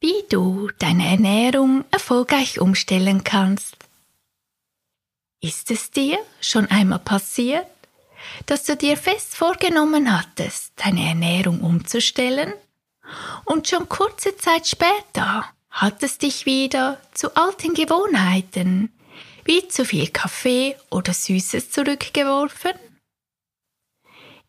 wie du deine Ernährung erfolgreich umstellen kannst. Ist es dir schon einmal passiert, dass du dir fest vorgenommen hattest, deine Ernährung umzustellen und schon kurze Zeit später hat es dich wieder zu alten Gewohnheiten wie zu viel Kaffee oder Süßes zurückgeworfen?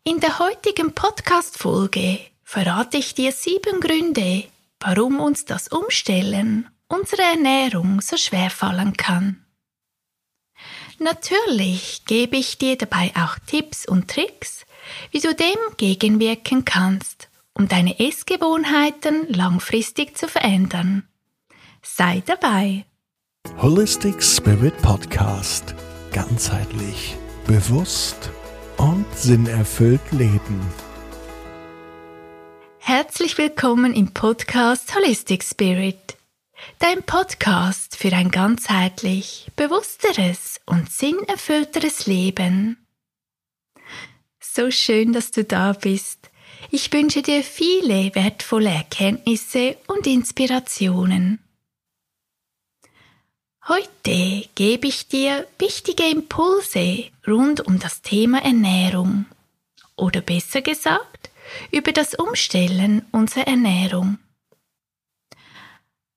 In der heutigen Podcast-Folge verrate ich dir sieben Gründe, warum uns das Umstellen unserer Ernährung so schwer fallen kann. Natürlich gebe ich dir dabei auch Tipps und Tricks, wie du dem gegenwirken kannst, um deine Essgewohnheiten langfristig zu verändern. Sei dabei! Holistic Spirit Podcast. Ganzheitlich, bewusst und sinnerfüllt leben. Herzlich willkommen im Podcast Holistic Spirit, dein Podcast für ein ganzheitlich, bewussteres und sinnerfüllteres Leben. So schön, dass du da bist. Ich wünsche dir viele wertvolle Erkenntnisse und Inspirationen. Heute gebe ich dir wichtige Impulse rund um das Thema Ernährung oder besser gesagt über das Umstellen unserer Ernährung.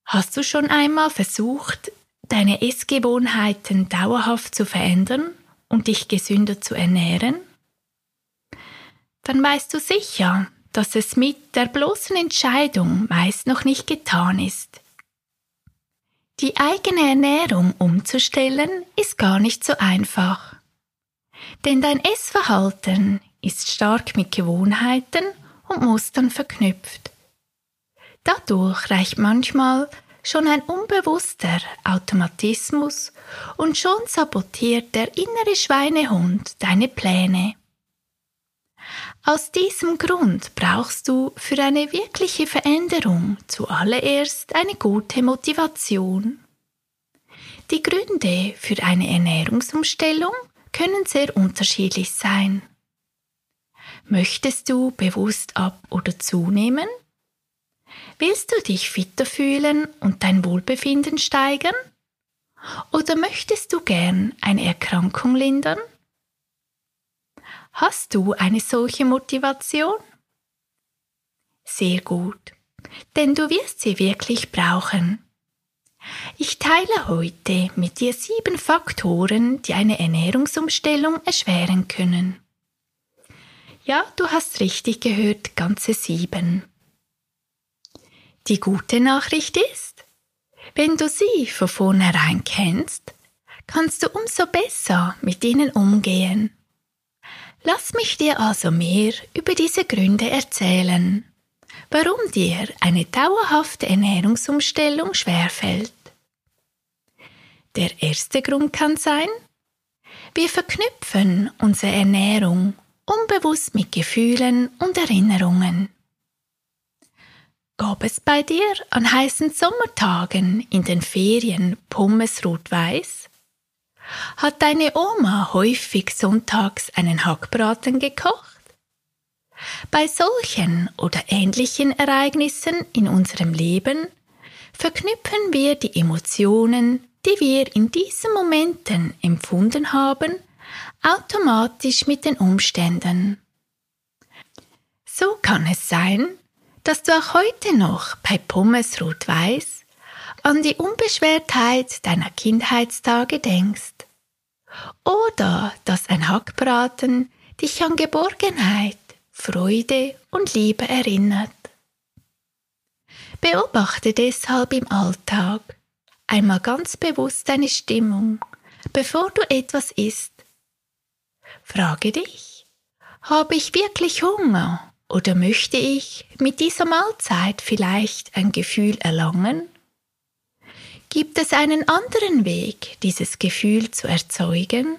Hast du schon einmal versucht, deine Essgewohnheiten dauerhaft zu verändern und dich gesünder zu ernähren? Dann weißt du sicher, dass es mit der bloßen Entscheidung meist noch nicht getan ist. Die eigene Ernährung umzustellen ist gar nicht so einfach. Denn dein Essverhalten ist stark mit Gewohnheiten und Mustern verknüpft. Dadurch reicht manchmal schon ein unbewusster Automatismus und schon sabotiert der innere Schweinehund deine Pläne. Aus diesem Grund brauchst du für eine wirkliche Veränderung zuallererst eine gute Motivation. Die Gründe für eine Ernährungsumstellung können sehr unterschiedlich sein. Möchtest du bewusst ab oder zunehmen? Willst du dich fitter fühlen und dein Wohlbefinden steigern? Oder möchtest du gern eine Erkrankung lindern? Hast du eine solche Motivation? Sehr gut, denn du wirst sie wirklich brauchen. Ich teile heute mit dir sieben Faktoren, die eine Ernährungsumstellung erschweren können. Ja, du hast richtig gehört, ganze sieben. Die gute Nachricht ist, wenn du sie von vornherein kennst, kannst du umso besser mit ihnen umgehen. Lass mich dir also mehr über diese Gründe erzählen, warum dir eine dauerhafte Ernährungsumstellung schwerfällt. Der erste Grund kann sein, wir verknüpfen unsere Ernährung unbewusst mit Gefühlen und Erinnerungen. Gab es bei dir an heißen Sommertagen in den Ferien Pommes rot-weiß? Hat deine Oma häufig sonntags einen Hackbraten gekocht? Bei solchen oder ähnlichen Ereignissen in unserem Leben verknüpfen wir die Emotionen, die wir in diesen Momenten empfunden haben, automatisch mit den Umständen. So kann es sein, dass du auch heute noch bei Pommes Rot-Weiß an die Unbeschwertheit deiner Kindheitstage denkst. Oder dass ein Hackbraten dich an Geborgenheit, Freude und Liebe erinnert. Beobachte deshalb im Alltag einmal ganz bewusst deine Stimmung, bevor du etwas isst Frage dich, habe ich wirklich Hunger oder möchte ich mit dieser Mahlzeit vielleicht ein Gefühl erlangen? Gibt es einen anderen Weg, dieses Gefühl zu erzeugen?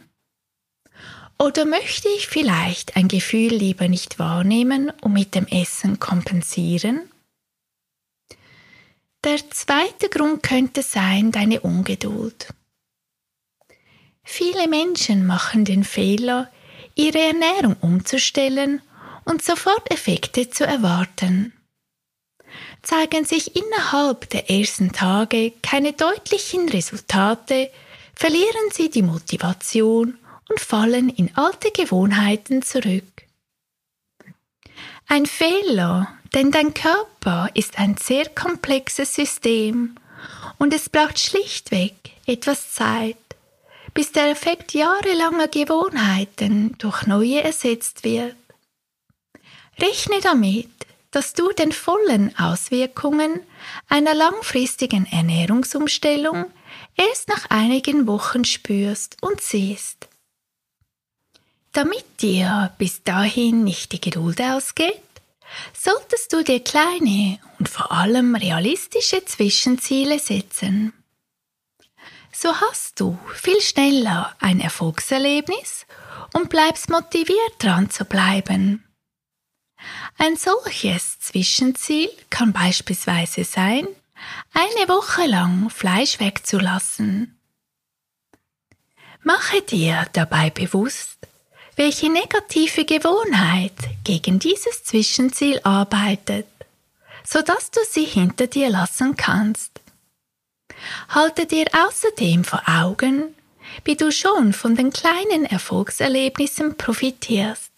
Oder möchte ich vielleicht ein Gefühl lieber nicht wahrnehmen und mit dem Essen kompensieren? Der zweite Grund könnte sein deine Ungeduld. Viele Menschen machen den Fehler, ihre Ernährung umzustellen und sofort Effekte zu erwarten. zeigen sich innerhalb der ersten Tage keine deutlichen Resultate, verlieren sie die Motivation und fallen in alte Gewohnheiten zurück. Ein Fehler, denn dein Körper ist ein sehr komplexes System und es braucht schlichtweg etwas Zeit, bis der Effekt jahrelanger Gewohnheiten durch neue ersetzt wird. Rechne damit, dass du den vollen Auswirkungen einer langfristigen Ernährungsumstellung erst nach einigen Wochen spürst und siehst. Damit dir bis dahin nicht die Geduld ausgeht, solltest du dir kleine und vor allem realistische Zwischenziele setzen. So hast du viel schneller ein Erfolgserlebnis und bleibst motiviert dran zu bleiben. Ein solches Zwischenziel kann beispielsweise sein, eine Woche lang Fleisch wegzulassen. Mache dir dabei bewusst, welche negative Gewohnheit gegen dieses Zwischenziel arbeitet, so dass du sie hinter dir lassen kannst. Halte dir außerdem vor Augen, wie du schon von den kleinen Erfolgserlebnissen profitierst.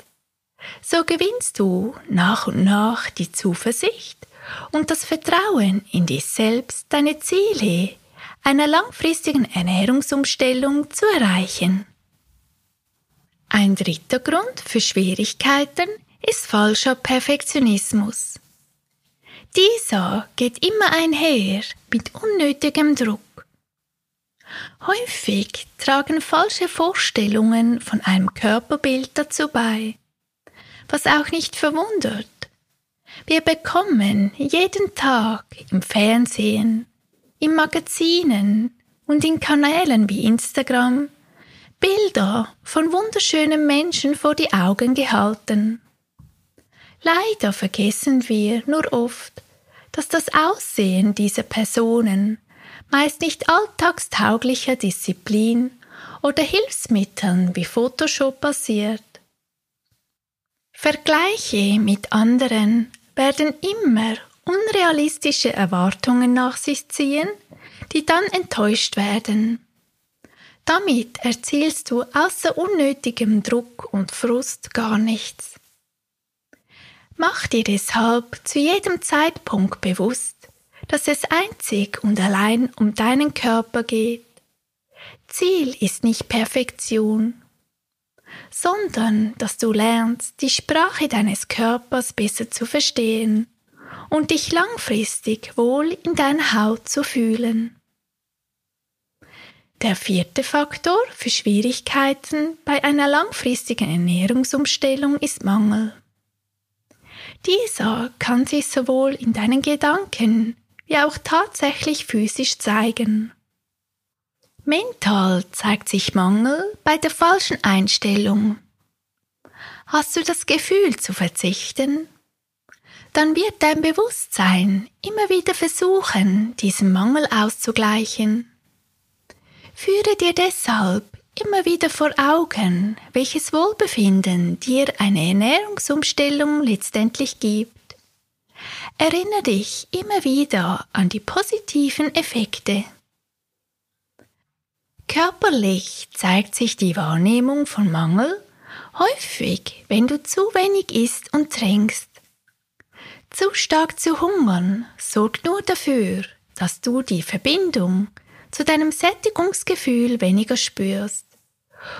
So gewinnst du nach und nach die Zuversicht und das Vertrauen in dich selbst, deine Ziele einer langfristigen Ernährungsumstellung zu erreichen. Ein dritter Grund für Schwierigkeiten ist falscher Perfektionismus. Dieser geht immer einher mit unnötigem Druck. Häufig tragen falsche Vorstellungen von einem Körperbild dazu bei, was auch nicht verwundert. Wir bekommen jeden Tag im Fernsehen, in Magazinen und in Kanälen wie Instagram Bilder von wunderschönen Menschen vor die Augen gehalten. Leider vergessen wir nur oft, dass das Aussehen dieser Personen meist nicht alltagstauglicher Disziplin oder Hilfsmitteln wie Photoshop basiert. Vergleiche mit anderen werden immer unrealistische Erwartungen nach sich ziehen, die dann enttäuscht werden. Damit erzielst du außer unnötigem Druck und Frust gar nichts. Mach dir deshalb zu jedem Zeitpunkt bewusst, dass es einzig und allein um deinen Körper geht. Ziel ist nicht Perfektion, sondern dass du lernst, die Sprache deines Körpers besser zu verstehen und dich langfristig wohl in deiner Haut zu fühlen. Der vierte Faktor für Schwierigkeiten bei einer langfristigen Ernährungsumstellung ist Mangel. Dieser kann sich sowohl in deinen Gedanken wie auch tatsächlich physisch zeigen. Mental zeigt sich Mangel bei der falschen Einstellung. Hast du das Gefühl zu verzichten? Dann wird dein Bewusstsein immer wieder versuchen, diesen Mangel auszugleichen. Führe dir deshalb immer wieder vor Augen, welches Wohlbefinden dir eine Ernährungsumstellung letztendlich gibt. Erinnere dich immer wieder an die positiven Effekte. Körperlich zeigt sich die Wahrnehmung von Mangel häufig, wenn du zu wenig isst und trinkst. Zu stark zu hungern sorgt nur dafür, dass du die Verbindung zu deinem Sättigungsgefühl weniger spürst.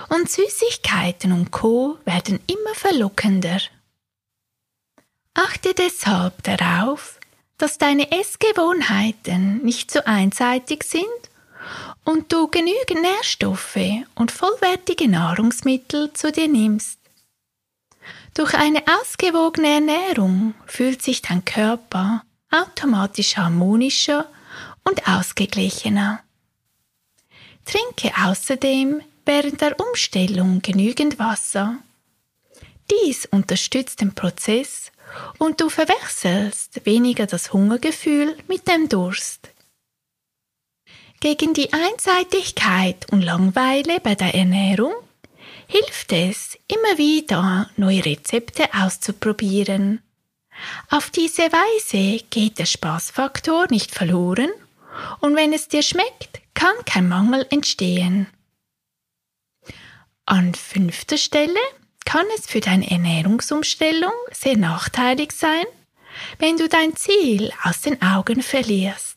Und Süßigkeiten und Co werden immer verlockender. Achte deshalb darauf, dass deine Essgewohnheiten nicht zu einseitig sind und du genügend Nährstoffe und vollwertige Nahrungsmittel zu dir nimmst. Durch eine ausgewogene Ernährung fühlt sich dein Körper automatisch harmonischer und ausgeglichener. Trinke außerdem während der Umstellung genügend Wasser. Dies unterstützt den Prozess und du verwechselst weniger das Hungergefühl mit dem Durst. Gegen die Einseitigkeit und Langweile bei der Ernährung hilft es, immer wieder neue Rezepte auszuprobieren. Auf diese Weise geht der Spaßfaktor nicht verloren und wenn es dir schmeckt, kann kein Mangel entstehen. An fünfter Stelle kann es für deine Ernährungsumstellung sehr nachteilig sein, wenn du dein Ziel aus den Augen verlierst.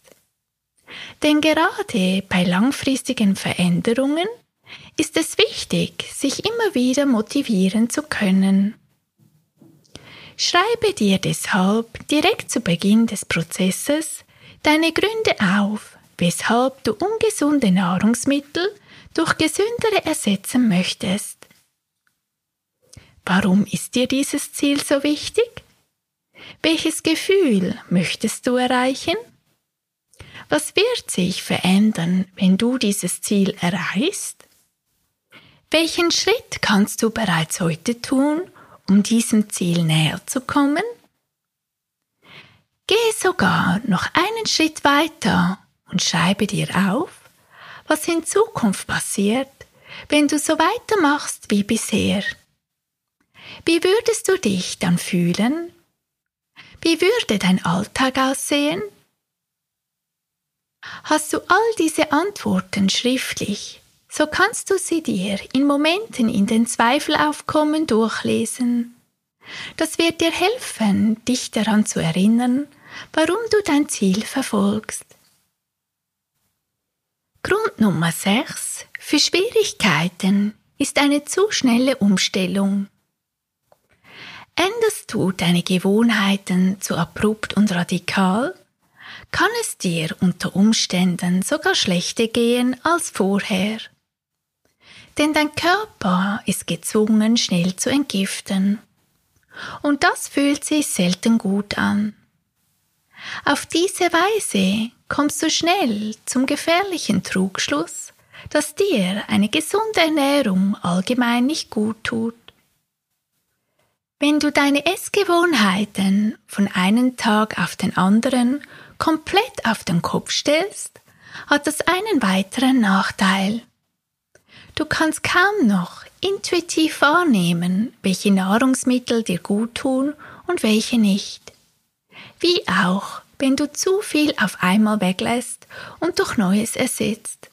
Denn gerade bei langfristigen Veränderungen ist es wichtig, sich immer wieder motivieren zu können. Schreibe dir deshalb direkt zu Beginn des Prozesses deine Gründe auf, weshalb du ungesunde Nahrungsmittel durch gesündere ersetzen möchtest. Warum ist dir dieses Ziel so wichtig? Welches Gefühl möchtest du erreichen? Was wird sich verändern, wenn du dieses Ziel erreichst? Welchen Schritt kannst du bereits heute tun, um diesem Ziel näher zu kommen? Gehe sogar noch einen Schritt weiter und schreibe dir auf, was in Zukunft passiert, wenn du so weitermachst wie bisher. Wie würdest du dich dann fühlen? Wie würde dein Alltag aussehen? Hast du all diese Antworten schriftlich, so kannst du sie dir in Momenten in den Zweifelaufkommen durchlesen. Das wird dir helfen, dich daran zu erinnern, warum du dein Ziel verfolgst. Grund Nummer 6 für Schwierigkeiten ist eine zu schnelle Umstellung. Änderst du deine Gewohnheiten zu abrupt und radikal, kann es dir unter Umständen sogar schlechter gehen als vorher. Denn dein Körper ist gezwungen, schnell zu entgiften. Und das fühlt sich selten gut an. Auf diese Weise kommst du schnell zum gefährlichen Trugschluss, dass dir eine gesunde Ernährung allgemein nicht gut tut. Wenn du deine Essgewohnheiten von einem Tag auf den anderen komplett auf den Kopf stellst, hat das einen weiteren Nachteil. Du kannst kaum noch intuitiv wahrnehmen, welche Nahrungsmittel dir gut tun und welche nicht. Wie auch, wenn du zu viel auf einmal weglässt und durch Neues ersetzt.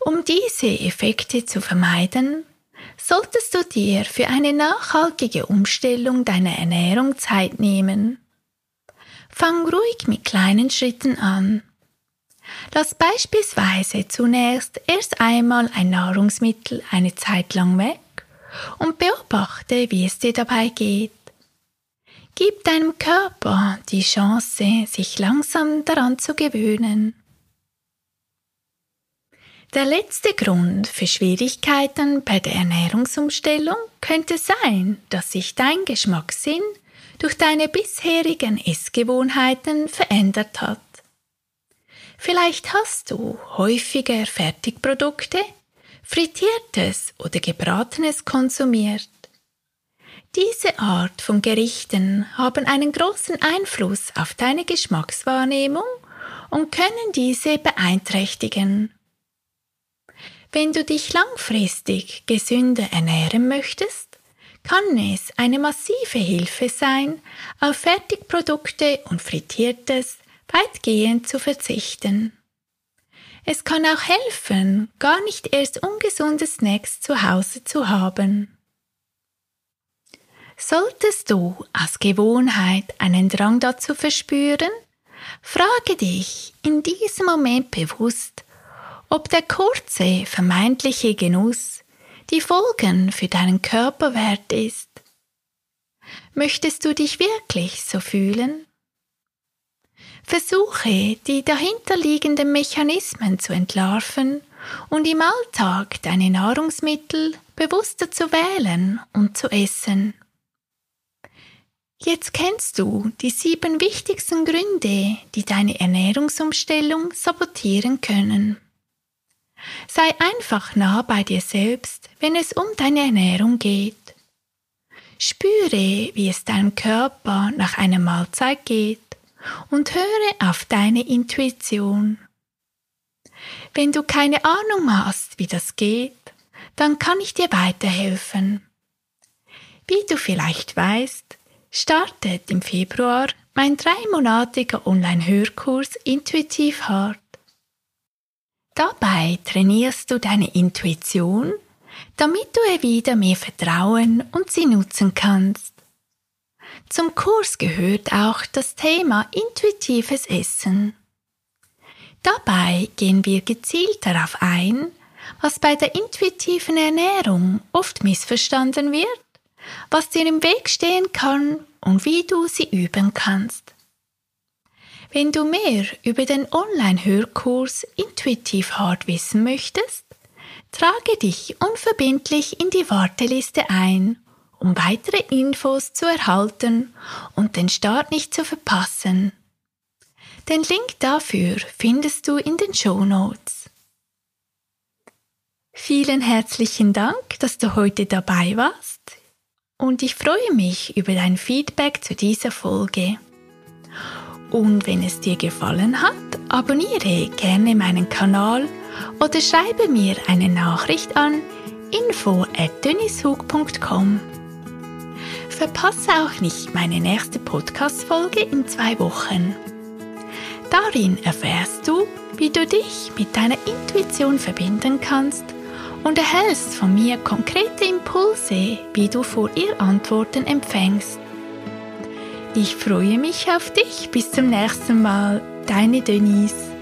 Um diese Effekte zu vermeiden, solltest du dir für eine nachhaltige Umstellung deiner Ernährung Zeit nehmen. Fang ruhig mit kleinen Schritten an. Lass beispielsweise zunächst erst einmal ein Nahrungsmittel eine Zeit lang weg und beobachte, wie es dir dabei geht. Gib deinem Körper die Chance, sich langsam daran zu gewöhnen. Der letzte Grund für Schwierigkeiten bei der Ernährungsumstellung könnte sein, dass sich dein Geschmackssinn durch deine bisherigen Essgewohnheiten verändert hat. Vielleicht hast du häufiger Fertigprodukte, frittiertes oder gebratenes konsumiert. Diese Art von Gerichten haben einen großen Einfluss auf deine Geschmackswahrnehmung und können diese beeinträchtigen. Wenn du dich langfristig gesünder ernähren möchtest, kann es eine massive Hilfe sein, auf Fertigprodukte und Frittiertes weitgehend zu verzichten. Es kann auch helfen, gar nicht erst ungesunde Snacks zu Hause zu haben. Solltest du aus Gewohnheit einen Drang dazu verspüren, frage dich in diesem Moment bewusst, ob der kurze, vermeintliche Genuss die Folgen für deinen Körper wert ist. Möchtest du dich wirklich so fühlen? Versuche, die dahinterliegenden Mechanismen zu entlarven und im Alltag deine Nahrungsmittel bewusster zu wählen und zu essen. Jetzt kennst du die sieben wichtigsten Gründe, die deine Ernährungsumstellung sabotieren können. Sei einfach nah bei dir selbst, wenn es um deine Ernährung geht. Spüre, wie es deinem Körper nach einer Mahlzeit geht und höre auf deine Intuition. Wenn du keine Ahnung hast, wie das geht, dann kann ich dir weiterhelfen. Wie du vielleicht weißt, startet im Februar mein dreimonatiger Online-Hörkurs Intuitiv Hart. Dabei trainierst du deine Intuition, damit du ihr wieder mehr vertrauen und sie nutzen kannst. Zum Kurs gehört auch das Thema intuitives Essen. Dabei gehen wir gezielt darauf ein, was bei der intuitiven Ernährung oft missverstanden wird, was dir im Weg stehen kann und wie du sie üben kannst. Wenn du mehr über den Online-Hörkurs Intuitiv Hart wissen möchtest, trage dich unverbindlich in die Warteliste ein, um weitere Infos zu erhalten und den Start nicht zu verpassen. Den Link dafür findest du in den Show Notes. Vielen herzlichen Dank, dass du heute dabei warst und ich freue mich über dein Feedback zu dieser Folge. Und wenn es dir gefallen hat, abonniere gerne meinen Kanal oder schreibe mir eine Nachricht an info@dennishug.com. Verpasse auch nicht meine nächste Podcast-Folge in zwei Wochen. Darin erfährst du, wie du dich mit deiner Intuition verbinden kannst und erhältst von mir konkrete Impulse, wie du vor ihr Antworten empfängst. Ich freue mich auf dich. Bis zum nächsten Mal. Deine Denise.